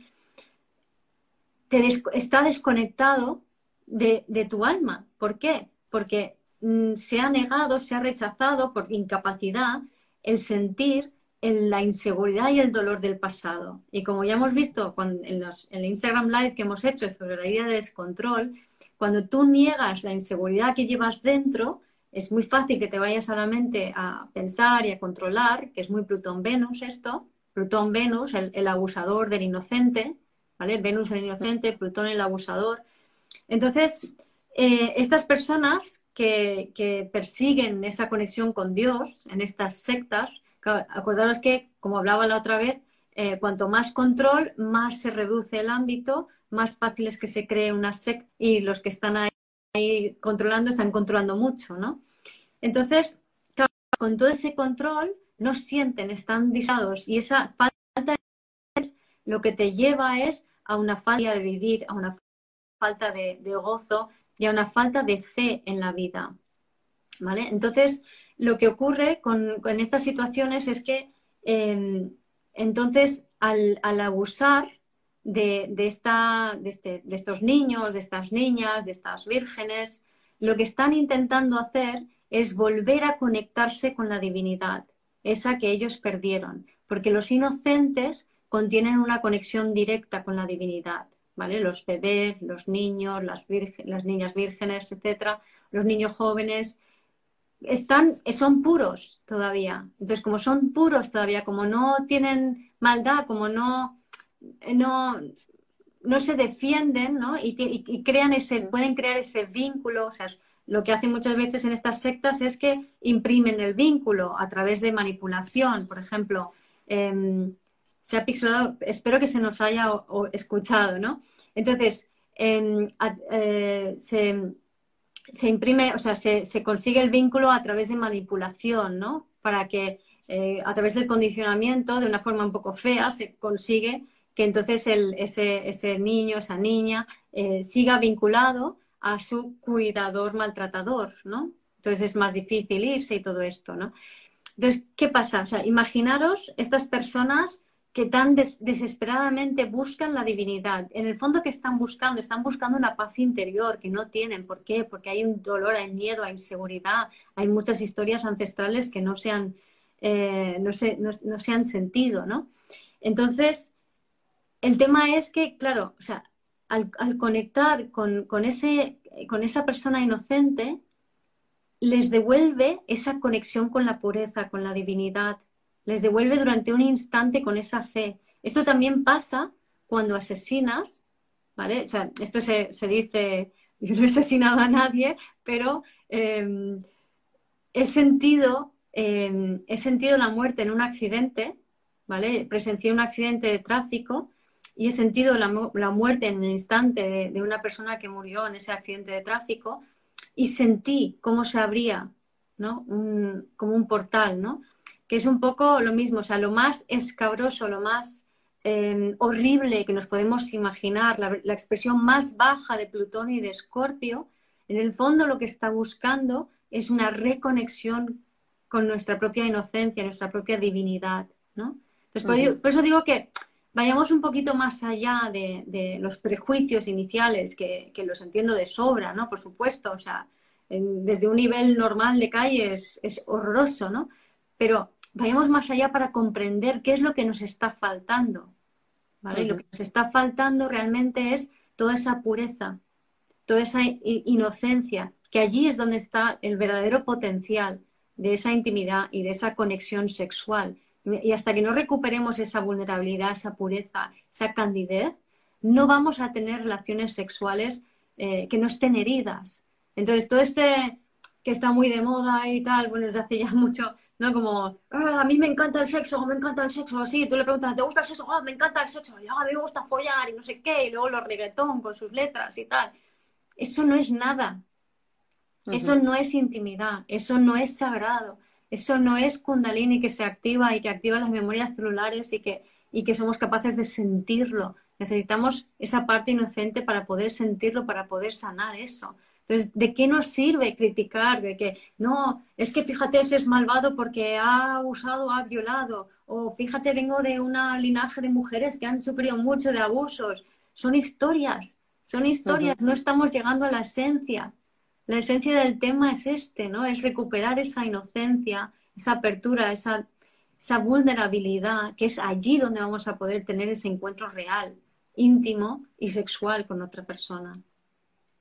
te está desconectado de, tu alma. ¿Por qué? Porque mm, se ha negado, se ha rechazado por incapacidad el sentir en la inseguridad y el dolor del pasado. Y como ya hemos visto en, los, el Instagram Live que hemos hecho sobre la idea de descontrol, cuando tú niegas la inseguridad que llevas dentro, es muy fácil que te vayas a la mente a pensar y a controlar, que es muy Plutón-Venus esto, Plutón-Venus, el, abusador del inocente, ¿vale? Venus el inocente, Plutón el abusador. Entonces, eh, estas personas que persiguen esa conexión con Dios en estas sectas, acordaros que, como hablaba la otra vez, eh, cuanto más control, más se reduce el ámbito, más fácil es que se cree una secta y los que están ahí, controlando están controlando mucho, ¿no? Entonces, con todo ese control, no sienten, están disados y esa falta de lo que te lleva es a una falta de vivir, a una falta de, gozo y a una falta de fe en la vida. ¿Vale? Entonces, lo que ocurre con, estas situaciones es que em, entonces al, abusar de, esta, este, de, estos niños, de estas niñas, de estas vírgenes, lo que están intentando hacer es volver a conectarse con la divinidad, esa que ellos perdieron, porque los inocentes contienen una conexión directa con la divinidad. ¿Vale? Los bebés, los niños, las, las niñas vírgenes, etcétera, los niños jóvenes, están, son puros todavía. Entonces, como son puros todavía, como no tienen maldad, como no, no, no se defienden, ¿no? Y, crean ese, pueden crear ese vínculo. O sea, lo que hacen muchas veces en estas sectas es que imprimen el vínculo a través de manipulación. Por ejemplo, em, se ha pixelado, espero que se nos haya escuchado, ¿no? Entonces, em, eh, se se imprime, o sea, se, consigue el vínculo a través de manipulación, ¿no? Para que eh, a través del condicionamiento, de una forma un poco fea, se consigue que entonces el, ese, ese, niño, esa niña, eh, siga vinculado a su cuidador maltratador, ¿no? Entonces es más difícil irse y todo esto, ¿no? Entonces, ¿qué pasa? O sea, imaginaros estas personas que tan desesperadamente buscan la divinidad. En el fondo, ¿qué están buscando? Están buscando una paz interior que no tienen. ¿Por qué? Porque hay un dolor, hay miedo, hay inseguridad, hay muchas historias ancestrales que no se han, eh, no, no, se han sentido, ¿no? Entonces, el tema es que, claro, o sea, al, conectar con, con, ese, con esa persona inocente, les devuelve esa conexión con la pureza, con la divinidad, les devuelve durante un instante con esa fe. Esto también pasa cuando asesinas, ¿vale? O sea, esto se, dice, yo no he asesinado a nadie, pero em, he, sentido, em, he sentido la muerte en un accidente, ¿vale? Presencié un accidente de tráfico y he sentido la, muerte en el instante de, una persona que murió en ese accidente de tráfico y sentí cómo se abría, ¿no? como un portal, ¿no? Que es un poco lo mismo, o sea, lo más escabroso, lo más em, horrible que nos podemos imaginar, la, expresión más baja de Plutón y de Escorpio, en el fondo lo que está buscando es una reconexión con nuestra propia inocencia, nuestra propia divinidad, ¿no? Entonces, por, eso digo que vayamos un poquito más allá de, los prejuicios iniciales, que, los entiendo de sobra, ¿no? Por supuesto, o sea, desde un nivel normal de calle es, es horroroso, ¿no? Pero vayamos más allá para comprender qué es lo que nos está faltando. ¿vale? Lo que nos está faltando realmente es toda esa pureza, toda esa inocencia, que allí es donde está el verdadero potencial de esa intimidad y de esa conexión sexual. Y hasta que no recuperemos esa vulnerabilidad, esa pureza, esa candidez, no vamos a tener relaciones sexuales eh, que no estén heridas. Entonces, todo este que está muy de moda y tal, bueno, desde hace ya mucho, ¿no? Como, ah, a mí me encanta el sexo, me encanta el sexo, así, tú le preguntas, ¿te gusta el sexo? Ah, me encanta el sexo, y, ah, a mí me gusta follar y no sé qué, y luego los reggaetón con sus letras y tal. Eso no es nada. Eso no es intimidad, eso no es sagrado, eso no es kundalini que se activa y que activa las memorias celulares y que, y que somos capaces de sentirlo. Necesitamos esa parte inocente para poder sentirlo, para poder sanar eso. Entonces, ¿de qué nos sirve criticar? De que, no, es que fíjate, ese es malvado porque ha abusado, ha violado. O fíjate, vengo de un linaje de mujeres que han sufrido mucho de abusos. Son historias, son historias, no estamos llegando a la esencia. La esencia del tema es este, ¿no? Es recuperar esa inocencia, esa apertura, esa, esa vulnerabilidad, que es allí donde vamos a poder tener ese encuentro real, íntimo y sexual con otra persona.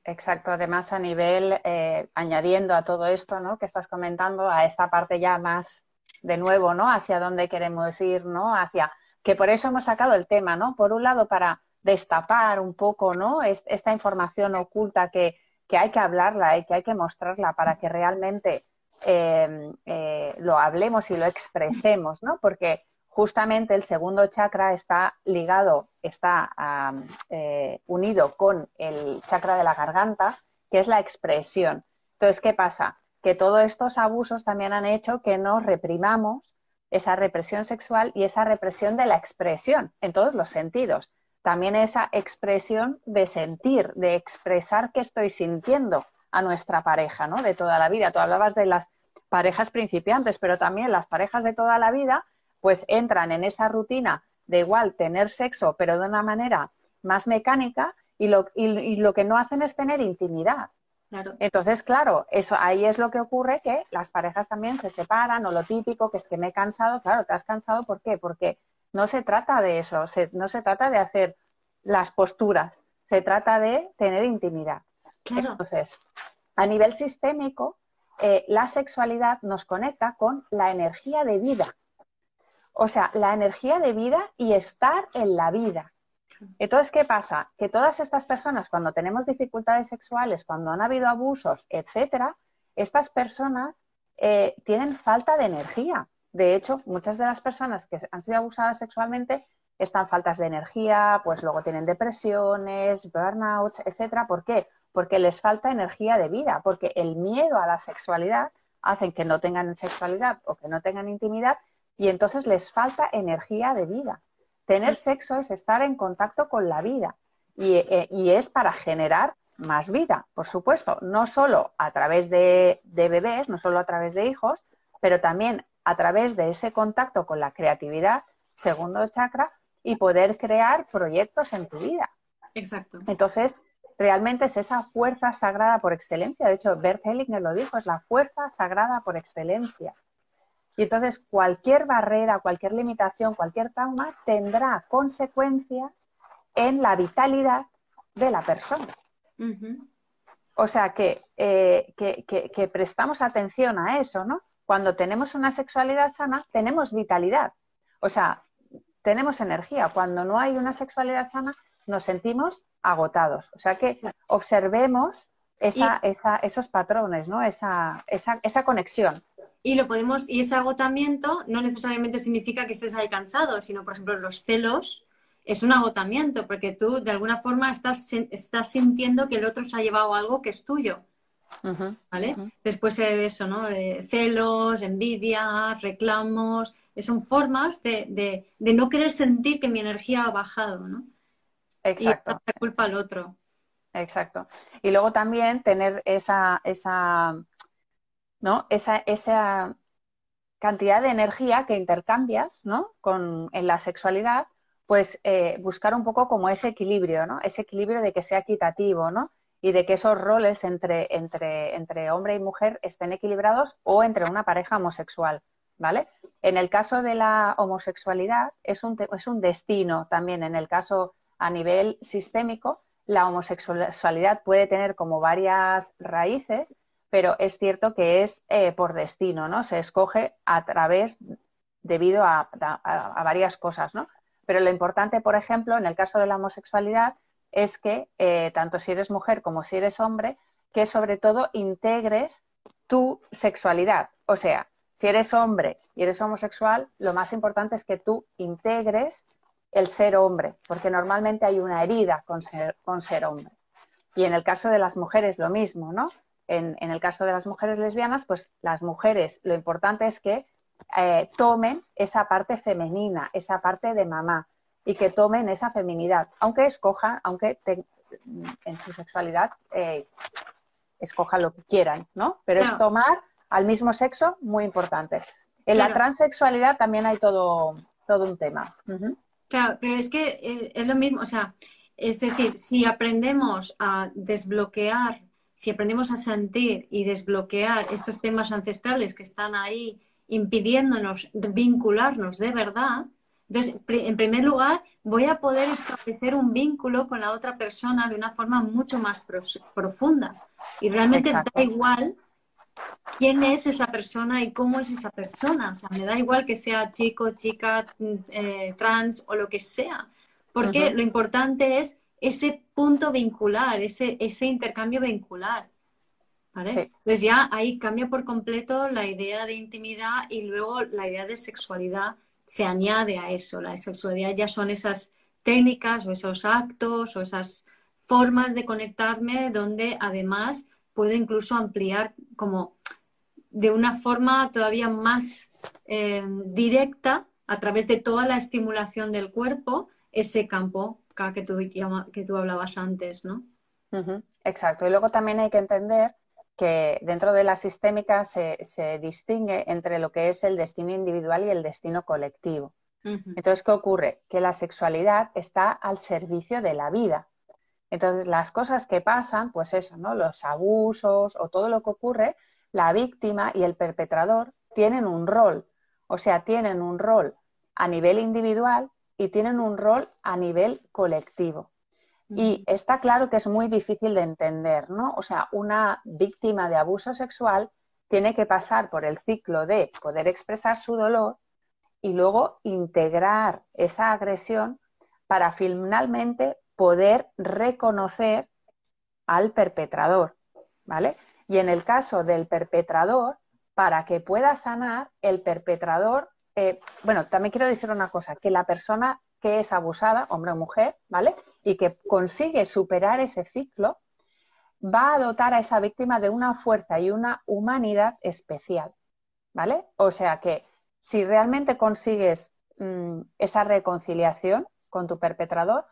Exacto, además a nivel, eh, añadiendo a todo esto ¿no? que estás comentando, a esta parte ya más de nuevo, ¿no? Hacia dónde queremos ir, ¿no? Hacia, que por eso hemos sacado el tema, ¿no? Por un lado, para destapar un poco, ¿no? esta información oculta que, hay que hablarla y que hay que mostrarla para que realmente em, eh, lo hablemos y lo expresemos, ¿no? Porque justamente el segundo chakra está ligado, está eh, unido con el chakra de la garganta, que es la expresión. Entonces, ¿qué pasa? Que todos estos abusos también han hecho que nos reprimamos esa represión sexual y esa represión de la expresión en todos los sentidos. También esa expresión de sentir, de expresar qué estoy sintiendo a nuestra pareja, ¿no? De toda la vida. Tú hablabas de las parejas principiantes, pero también las parejas de toda la vida pues entran en esa rutina de igual tener sexo, pero de una manera más mecánica y lo, y, lo que no hacen es tener intimidad. Claro. Entonces, claro, eso ahí es lo que ocurre que las parejas también se separan o lo típico que es que me he cansado, claro, te has cansado, ¿por qué? Porque no se trata de eso, no se trata de hacer las posturas, se trata de tener intimidad. Claro. Entonces, a nivel sistémico, eh, la sexualidad nos conecta con la energía de vida. O sea, la energía de vida y estar en la vida. Entonces, ¿qué pasa? Que todas estas personas, cuando tenemos dificultades sexuales, cuando han habido abusos, etcétera, estas personas eh, tienen falta de energía. De hecho, muchas de las personas que han sido abusadas sexualmente están faltas de energía, pues luego tienen depresiones, burnouts, etcétera. ¿Por qué? Porque les falta energía de vida, porque el miedo a la sexualidad hacen que no tengan sexualidad o que no tengan intimidad y entonces les falta energía de vida. Tener sexo es estar en contacto con la vida eh, y, es para generar más vida, por supuesto, no solo a través de, bebés, no solo a través de hijos, pero también a través de ese contacto con la creatividad, segundo chakra, y poder crear proyectos en tu vida. Exacto. Entonces, realmente es esa fuerza sagrada por excelencia. De hecho, Bert Hellinger lo dijo, es la fuerza sagrada por excelencia. Y entonces cualquier barrera, cualquier limitación, cualquier trauma tendrá consecuencias en la vitalidad de la persona. O sea, eh, que, que, prestamos atención a eso, ¿no? Cuando tenemos una sexualidad sana, tenemos vitalidad. O sea, tenemos energía. Cuando no hay una sexualidad sana, nos sentimos agotados. O sea que observemos esa, esa, esos patrones, ¿no? Esa, esa, esa conexión y lo podemos, y ese agotamiento no necesariamente significa que estés ahí cansado, sino, por ejemplo, los celos es un agotamiento, porque tú de alguna forma estás, estás sintiendo que el otro se ha llevado algo que es tuyo. ¿Vale? Después ser eso, ¿no? De celos, envidia, reclamos, son formas de, no querer sentir que mi energía ha bajado, ¿no? Exacto. Y la culpa al otro. Exacto. Y luego también tener esa, esa ¿no? Esa, esa cantidad de energía que intercambias, ¿no? Con, en la sexualidad, pues eh, buscar un poco como ese equilibrio, ¿no? Ese equilibrio de que sea equitativo, ¿no? Y de que esos roles entre, entre, hombre y mujer estén equilibrados o entre una pareja homosexual, ¿vale? En el caso de la homosexualidad es un, es un destino también. En el caso a nivel sistémico, la homosexualidad puede tener como varias raíces pero es cierto que es eh, por destino, ¿no? Se escoge a través, debido a, varias cosas, ¿no? Pero lo importante, por ejemplo, en el caso de la homosexualidad, es que eh, tanto si eres mujer como si eres hombre, que sobre todo integres tu sexualidad. O sea, si eres hombre y eres homosexual, lo más importante es que tú integres el ser hombre, porque normalmente hay una herida con ser, con ser hombre. Y en el caso de las mujeres, lo mismo, ¿no? En, el caso de las mujeres lesbianas, pues las mujeres, lo importante es que eh, tomen esa parte femenina, esa parte de mamá, y que tomen esa feminidad, aunque escojan, aunque en su sexualidad eh, escojan lo que quieran, ¿no? Pero es tomar al mismo sexo muy importante. En la transexualidad también hay todo, todo un tema. Claro, pero es que eh, es lo mismo, o sea, es decir, si aprendemos a desbloquear si aprendemos a sentir y desbloquear estos temas ancestrales que están ahí impidiéndonos vincularnos de verdad, entonces, en primer lugar, voy a poder establecer un vínculo con la otra persona de una forma mucho más profunda. Y realmente da igual quién es esa persona y cómo es esa persona. O sea, me da igual que sea chico, chica, eh, trans o lo que sea. Porque lo importante es ese punto vincular, ese, ese intercambio vincular. ¿vale? Pues ya ahí cambia por completo la idea de intimidad y luego la idea de sexualidad se añade a eso. La sexualidad ya son esas técnicas o esos actos o esas formas de conectarme donde además puedo incluso ampliar como de una forma todavía más eh, directa a través de toda la estimulación del cuerpo ese campo que tú, que tú hablabas antes, ¿no? Exacto. Y luego también hay que entender que dentro de la sistémica se, distingue entre lo que es el destino individual y el destino colectivo. Entonces, ¿qué ocurre? Que la sexualidad está al servicio de la vida. Entonces, las cosas que pasan, pues eso, ¿no? Los abusos o todo lo que ocurre, la víctima y el perpetrador tienen un rol. O sea, tienen un rol a nivel individual y tienen un rol a nivel colectivo. Y está claro que es muy difícil de entender, ¿no? O sea, una víctima de abuso sexual tiene que pasar por el ciclo de poder expresar su dolor y luego integrar esa agresión para finalmente poder reconocer al perpetrador, ¿vale? Y en el caso del perpetrador, para que pueda sanar, el perpetrador, eh, bueno, también quiero decir una cosa, que la persona que es abusada, hombre o mujer, ¿vale? Y que consigue superar ese ciclo, va a dotar a esa víctima de una fuerza y una humanidad especial, ¿vale? O sea que si realmente consigues mm, esa reconciliación con tu perpetrador,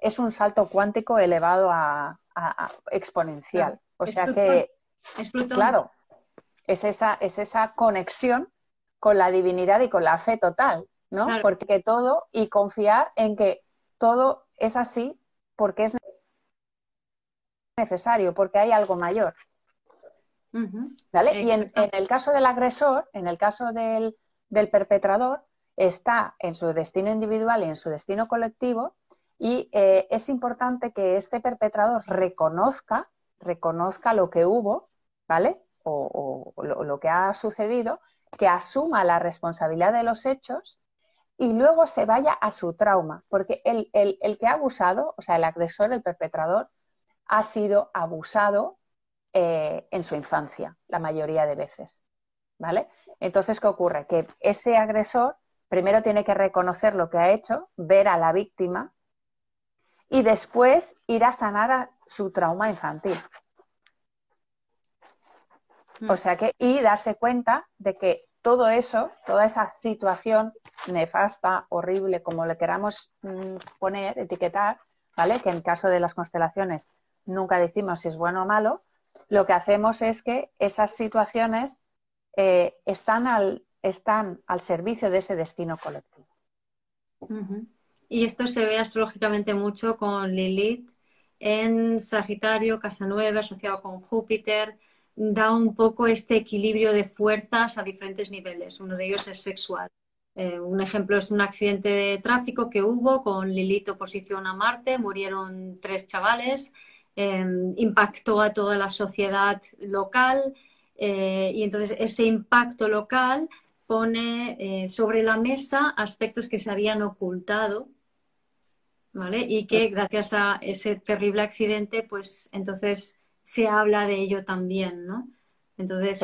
es un salto cuántico elevado a, exponencial. O sea que, claro, es esa, es esa conexión con la divinidad y con la fe total, ¿no? Porque todo y confiar en que todo es así porque es necesario, porque hay algo mayor. ¿Vale? Y en, el caso del agresor, en el caso del, perpetrador, está en su destino individual y en su destino colectivo, y eh, es importante que este perpetrador reconozca, reconozca lo que hubo, ¿vale? O, lo, que ha sucedido, que asuma la responsabilidad de los hechos y luego se vaya a su trauma, porque el, que ha abusado, o sea, el agresor, el perpetrador, ha sido abusado eh, en su infancia, la mayoría de veces, ¿vale? Entonces, ¿qué ocurre? Que ese agresor primero tiene que reconocer lo que ha hecho, ver a la víctima y después ir a sanar a su trauma infantil. Mm. O sea que, y darse cuenta de que todo eso, toda esa situación nefasta, horrible, como le queramos mm, poner, etiquetar, ¿vale? Que en caso de las constelaciones nunca decimos si es bueno o malo, lo que hacemos es que esas situaciones eh, están, al, están al servicio de ese destino colectivo. Y esto se ve astrológicamente mucho con Lilith en Sagitario, Casa 9, asociado con Júpiter, da un poco este equilibrio de fuerzas a diferentes niveles. Uno de ellos es sexual. Eh, un ejemplo es un accidente de tráfico que hubo con Lilith oposición a Marte, murieron tres chavales, em, impactó a toda la sociedad local eh, y entonces ese impacto local pone eh, sobre la mesa aspectos que se habían ocultado, ¿vale? Y que gracias a ese terrible accidente, pues entonces se habla de ello también, ¿no? Entonces,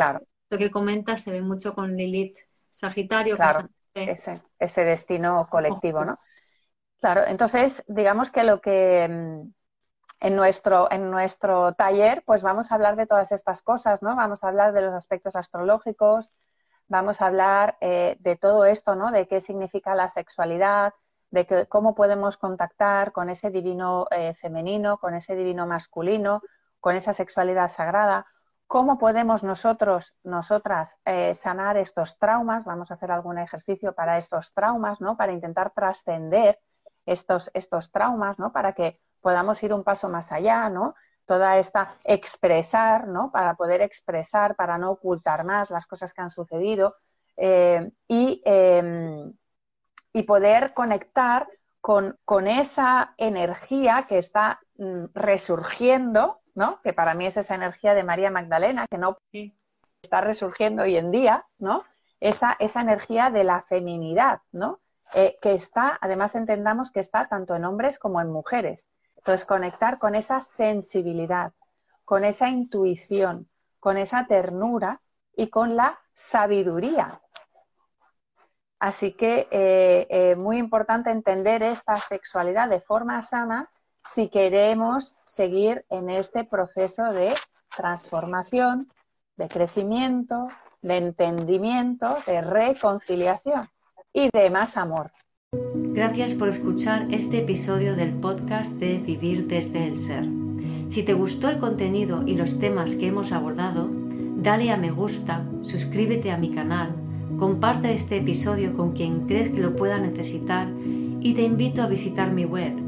lo que comentas se ve mucho con Lilith Sagitario. Claro, ese, ese, destino colectivo, ¿no? Claro, entonces, digamos que lo que mm, en nuestro, en nuestro taller, pues vamos a hablar de todas estas cosas, ¿no? Vamos a hablar de los aspectos astrológicos, vamos a hablar eh, de todo esto, ¿no? De qué significa la sexualidad, de que, cómo podemos contactar con ese divino eh, femenino, con ese divino masculino, con esa sexualidad sagrada, cómo podemos nosotros, nosotras, eh, sanar estos traumas. Vamos a hacer algún ejercicio para estos traumas, ¿no? Para intentar trascender estos, estos traumas, ¿no? Para que podamos ir un paso más allá, ¿no? Toda esta expresar, ¿no? Para poder expresar, para no ocultar más las cosas que han sucedido eh, y, em, y poder conectar con, con, esa energía que está mm, resurgiendo ¿no? Que para mí es esa energía de María Magdalena, que no está resurgiendo hoy en día, ¿no? Esa, esa energía de la feminidad, ¿no? Eh, que está, además entendamos que está tanto en hombres como en mujeres. Entonces, conectar con esa sensibilidad, con esa intuición, con esa ternura y con la sabiduría. Así que eh, eh, muy importante entender esta sexualidad de forma sana si queremos seguir en este proceso de transformación, de crecimiento, de entendimiento, de reconciliación y de más amor. Gracias por escuchar este episodio del podcast de Vivir desde el Ser. Si te gustó el contenido y los temas que hemos abordado, dale a me gusta, suscríbete a mi canal, comparte este episodio con quien crees que lo pueda necesitar y te invito a visitar mi web